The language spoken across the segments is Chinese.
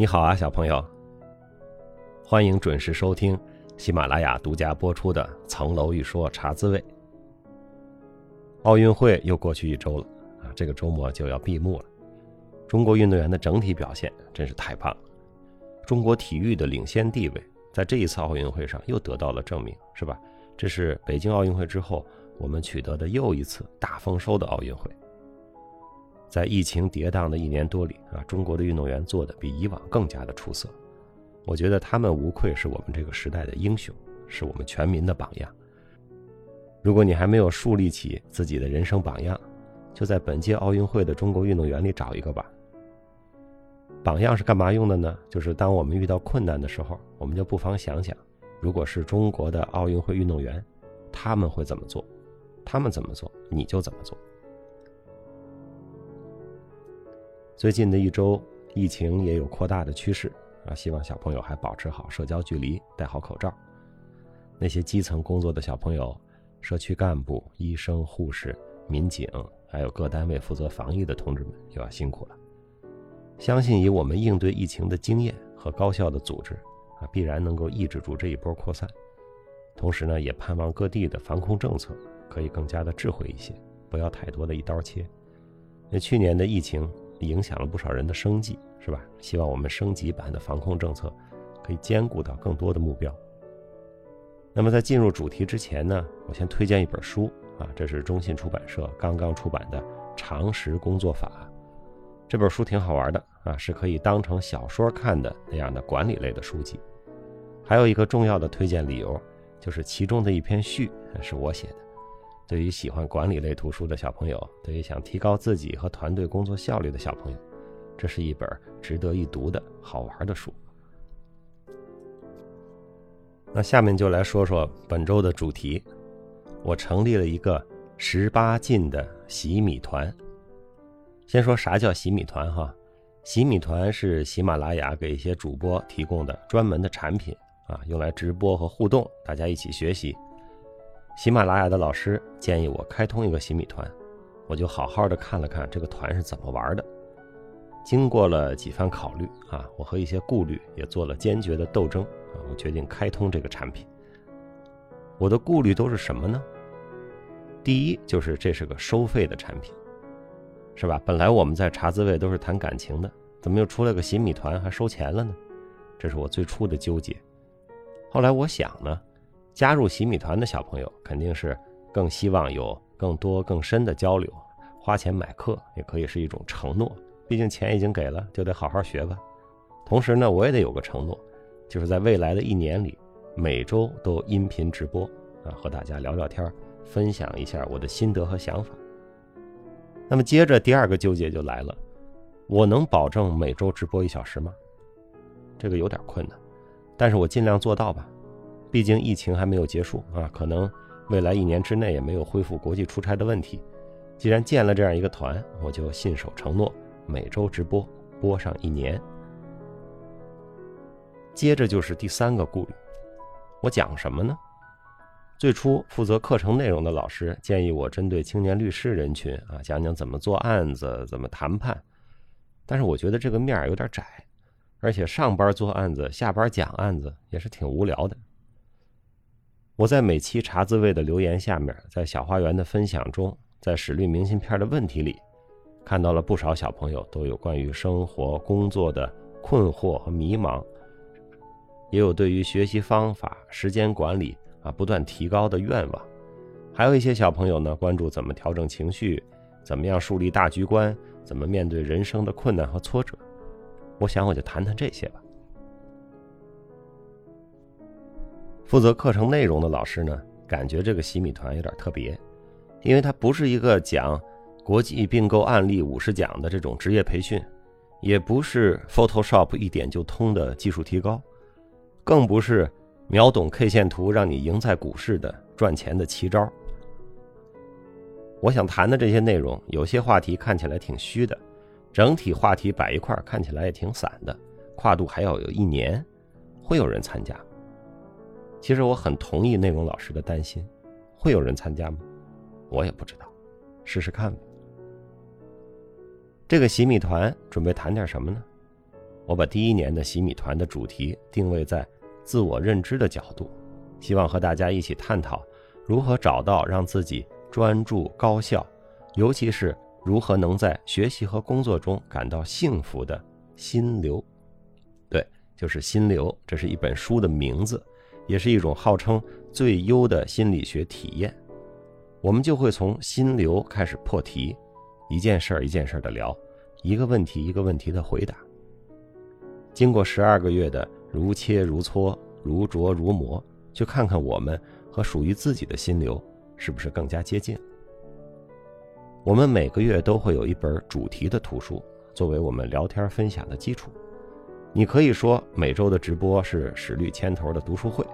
你好啊，小朋友！欢迎准时收听喜马拉雅独家播出的《层楼一说茶滋味》。奥运会又过去一周了啊，这个周末就要闭幕了。中国运动员的整体表现真是太棒了，中国体育的领先地位在这一次奥运会上又得到了证明，是吧？这是北京奥运会之后我们取得的又一次大丰收的奥运会。在疫情跌宕的一年多里啊，中国的运动员做的比以往更加的出色。我觉得他们无愧是我们这个时代的英雄，是我们全民的榜样。如果你还没有树立起自己的人生榜样，就在本届奥运会的中国运动员里找一个吧。榜样是干嘛用的呢？就是当我们遇到困难的时候，我们就不妨想想，如果是中国的奥运会运动员，他们会怎么做？他们怎么做，你就怎么做。最近的一周，疫情也有扩大的趋势啊！希望小朋友还保持好社交距离，戴好口罩。那些基层工作的小朋友、社区干部、医生、护士、民警，还有各单位负责防疫的同志们，又要辛苦了。相信以我们应对疫情的经验和高效的组织啊，必然能够抑制住这一波扩散。同时呢，也盼望各地的防控政策可以更加的智慧一些，不要太多的一刀切。那去年的疫情。影响了不少人的生计，是吧？希望我们升级版的防控政策可以兼顾到更多的目标。那么在进入主题之前呢，我先推荐一本书啊，这是中信出版社刚刚出版的《常识工作法》。这本书挺好玩的啊，是可以当成小说看的那样的管理类的书籍。还有一个重要的推荐理由，就是其中的一篇序是我写的。对于喜欢管理类图书的小朋友，对于想提高自己和团队工作效率的小朋友，这是一本值得一读的好玩的书。那下面就来说说本周的主题。我成立了一个十八禁的洗米团。先说啥叫洗米团哈？洗米团是喜马拉雅给一些主播提供的专门的产品啊，用来直播和互动，大家一起学习。喜马拉雅的老师建议我开通一个洗米团，我就好好的看了看这个团是怎么玩的。经过了几番考虑啊，我和一些顾虑也做了坚决的斗争啊，我决定开通这个产品。我的顾虑都是什么呢？第一就是这是个收费的产品，是吧？本来我们在茶滋味都是谈感情的，怎么又出来个洗米团还收钱了呢？这是我最初的纠结。后来我想呢。加入洗米团的小朋友肯定是更希望有更多更深的交流，花钱买课也可以是一种承诺，毕竟钱已经给了，就得好好学吧。同时呢，我也得有个承诺，就是在未来的一年里，每周都音频直播啊，和大家聊聊天，分享一下我的心得和想法。那么接着第二个纠结就来了，我能保证每周直播一小时吗？这个有点困难，但是我尽量做到吧。毕竟疫情还没有结束啊，可能未来一年之内也没有恢复国际出差的问题。既然建了这样一个团，我就信守承诺，每周直播播上一年。接着就是第三个顾虑，我讲什么呢？最初负责课程内容的老师建议我针对青年律师人群啊，讲讲怎么做案子、怎么谈判。但是我觉得这个面儿有点窄，而且上班做案子，下班讲案子也是挺无聊的。我在每期茶滋味的留言下面，在小花园的分享中，在史律明信片的问题里，看到了不少小朋友都有关于生活、工作的困惑和迷茫，也有对于学习方法、时间管理啊不断提高的愿望，还有一些小朋友呢关注怎么调整情绪，怎么样树立大局观，怎么面对人生的困难和挫折。我想我就谈谈这些吧。负责课程内容的老师呢，感觉这个洗米团有点特别，因为它不是一个讲国际并购案例五十讲的这种职业培训，也不是 Photoshop 一点就通的技术提高，更不是秒懂 K 线图让你赢在股市的赚钱的奇招。我想谈的这些内容，有些话题看起来挺虚的，整体话题摆一块看起来也挺散的，跨度还要有一年，会有人参加。其实我很同意内容老师的担心，会有人参加吗？我也不知道，试试看吧。这个洗米团准备谈点什么呢？我把第一年的洗米团的主题定位在自我认知的角度，希望和大家一起探讨如何找到让自己专注高效，尤其是如何能在学习和工作中感到幸福的心流。对，就是心流，这是一本书的名字，也是一种号称最优的心理学体验。我们就会从心流开始破题，一件事儿一件事儿的聊，一个问题一个问题的回答。经过十二个月的如切如磋、如琢如磨，去看看我们和属于自己的心流是不是更加接近。我们每个月都会有一本主题的图书，作为我们聊天分享的基础。你可以说每周的直播是史律牵头的读书会，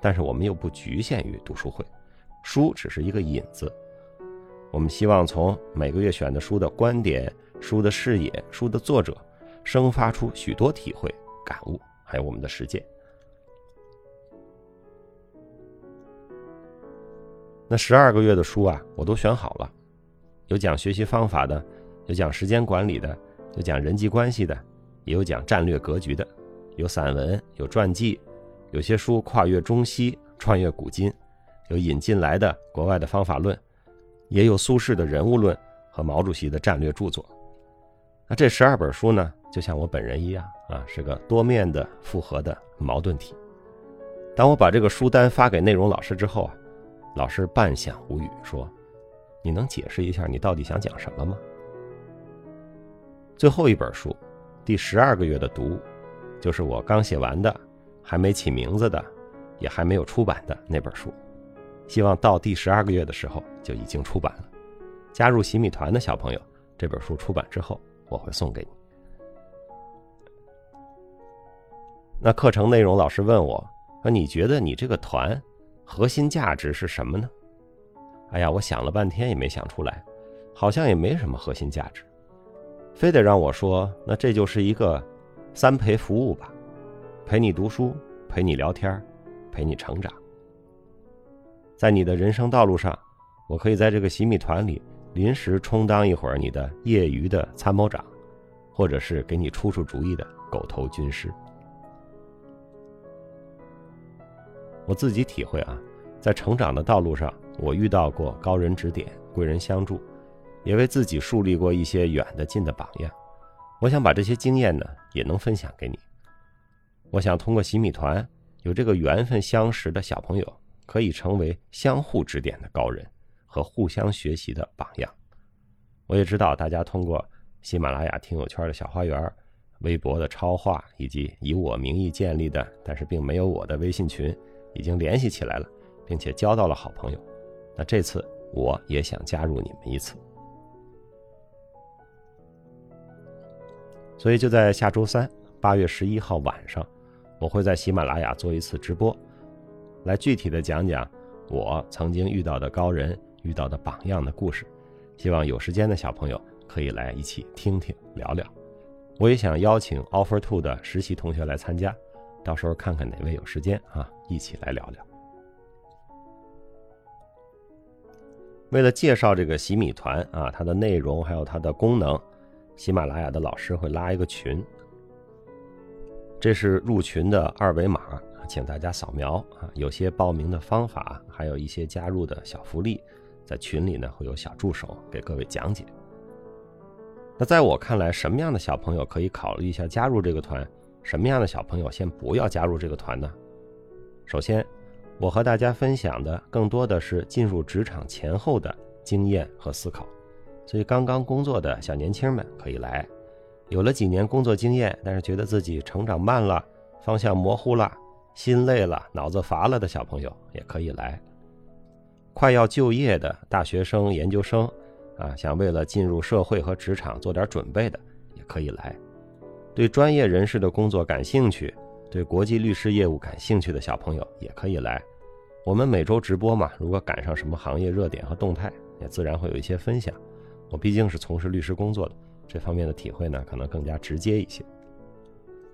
但是我们又不局限于读书会。书只是一个引子，我们希望从每个月选的书的观点、书的视野、书的作者，生发出许多体会、感悟，还有我们的实践。那十二个月的书啊，我都选好了，有讲学习方法的，有讲时间管理的，有讲人际关系的，也有讲战略格局的，有散文，有传记，有些书跨越中西，穿越古今。有引进来的国外的方法论，也有苏轼的人物论和毛主席的战略著作。那这十二本书呢，就像我本人一样啊，是个多面的复合的矛盾体。当我把这个书单发给内容老师之后啊，老师半晌无语，说：“你能解释一下你到底想讲什么吗？”最后一本书，第十二个月的读物，就是我刚写完的，还没起名字的，也还没有出版的那本书。希望到第十二个月的时候就已经出版了。加入洗米团的小朋友，这本书出版之后我会送给你。那课程内容，老师问我，说你觉得你这个团核心价值是什么呢？哎呀，我想了半天也没想出来，好像也没什么核心价值，非得让我说，那这就是一个三陪服务吧，陪你读书，陪你聊天，陪你成长。在你的人生道路上，我可以在这个洗米团里临时充当一会儿你的业余的参谋长，或者是给你出出主意的狗头军师。我自己体会啊，在成长的道路上，我遇到过高人指点、贵人相助，也为自己树立过一些远的近的榜样。我想把这些经验呢，也能分享给你。我想通过洗米团，有这个缘分相识的小朋友。可以成为相互指点的高人和互相学习的榜样。我也知道大家通过喜马拉雅听友圈的小花园、微博的超话以及以我名义建立的，但是并没有我的微信群，已经联系起来了，并且交到了好朋友。那这次我也想加入你们一次，所以就在下周三，八月十一号晚上，我会在喜马拉雅做一次直播。来具体的讲讲我曾经遇到的高人、遇到的榜样的故事，希望有时间的小朋友可以来一起听听聊聊。我也想邀请 Offer Two 的实习同学来参加，到时候看看哪位有时间啊，一起来聊聊。为了介绍这个洗米团啊，它的内容还有它的功能，喜马拉雅的老师会拉一个群，这是入群的二维码。请大家扫描啊，有些报名的方法，还有一些加入的小福利，在群里呢会有小助手给各位讲解。那在我看来，什么样的小朋友可以考虑一下加入这个团？什么样的小朋友先不要加入这个团呢？首先，我和大家分享的更多的是进入职场前后的经验和思考，所以刚刚工作的小年轻们可以来，有了几年工作经验，但是觉得自己成长慢了，方向模糊了。心累了、脑子乏了的小朋友也可以来；快要就业的大学生、研究生，啊，想为了进入社会和职场做点准备的也可以来；对专业人士的工作感兴趣、对国际律师业务感兴趣的小朋友也可以来。我们每周直播嘛，如果赶上什么行业热点和动态，也自然会有一些分享。我毕竟是从事律师工作的，这方面的体会呢，可能更加直接一些。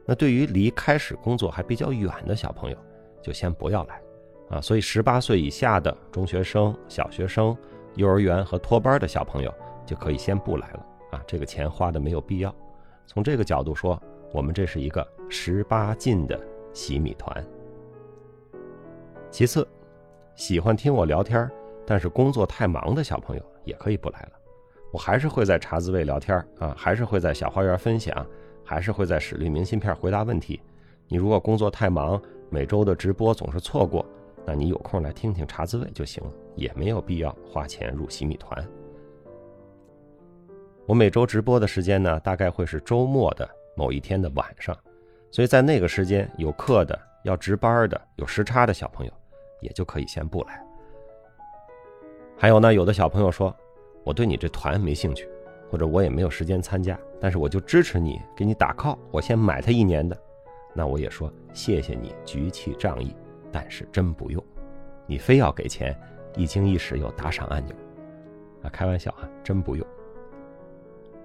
那对于离开始工作还比较远的小朋友，就先不要来，啊，所以十八岁以下的中学生、小学生、幼儿园和托班的小朋友就可以先不来了，啊，这个钱花的没有必要。从这个角度说，我们这是一个十八禁的洗米团。其次，喜欢听我聊天，但是工作太忙的小朋友也可以不来了。我还是会在茶滋味聊天啊，还是会在小花园分享，还是会在史律明信片回答问题。你如果工作太忙，每周的直播总是错过，那你有空来听听茶滋味就行了，也没有必要花钱入洗米团。我每周直播的时间呢，大概会是周末的某一天的晚上，所以在那个时间有课的、要值班的、有时差的小朋友，也就可以先不来。还有呢，有的小朋友说，我对你这团没兴趣，或者我也没有时间参加，但是我就支持你，给你打 call，我先买他一年的。那我也说谢谢你举起仗义，但是真不用，你非要给钱，一惊一时有打赏按钮，啊，开玩笑啊，真不用。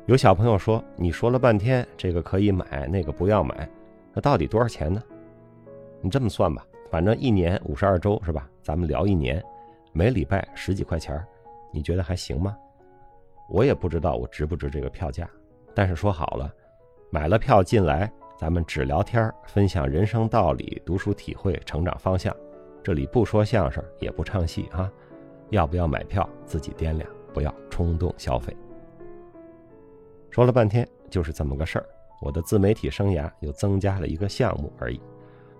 有小朋友说，你说了半天这个可以买，那个不要买，那到底多少钱呢？你这么算吧，反正一年五十二周是吧？咱们聊一年，每礼拜十几块钱，你觉得还行吗？我也不知道我值不值这个票价，但是说好了，买了票进来。咱们只聊天，分享人生道理、读书体会、成长方向。这里不说相声，也不唱戏啊！要不要买票，自己掂量，不要冲动消费。说了半天就是这么个事儿。我的自媒体生涯又增加了一个项目而已。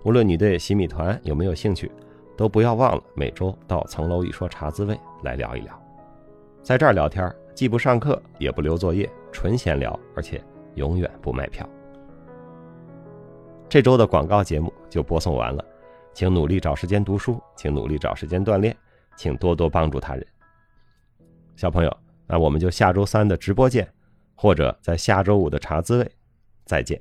无论你对洗米团有没有兴趣，都不要忘了每周到层楼一说茶滋味来聊一聊。在这儿聊天，既不上课，也不留作业，纯闲聊，而且永远不卖票。这周的广告节目就播送完了，请努力找时间读书，请努力找时间锻炼，请多多帮助他人。小朋友，那我们就下周三的直播见，或者在下周五的茶滋味再见。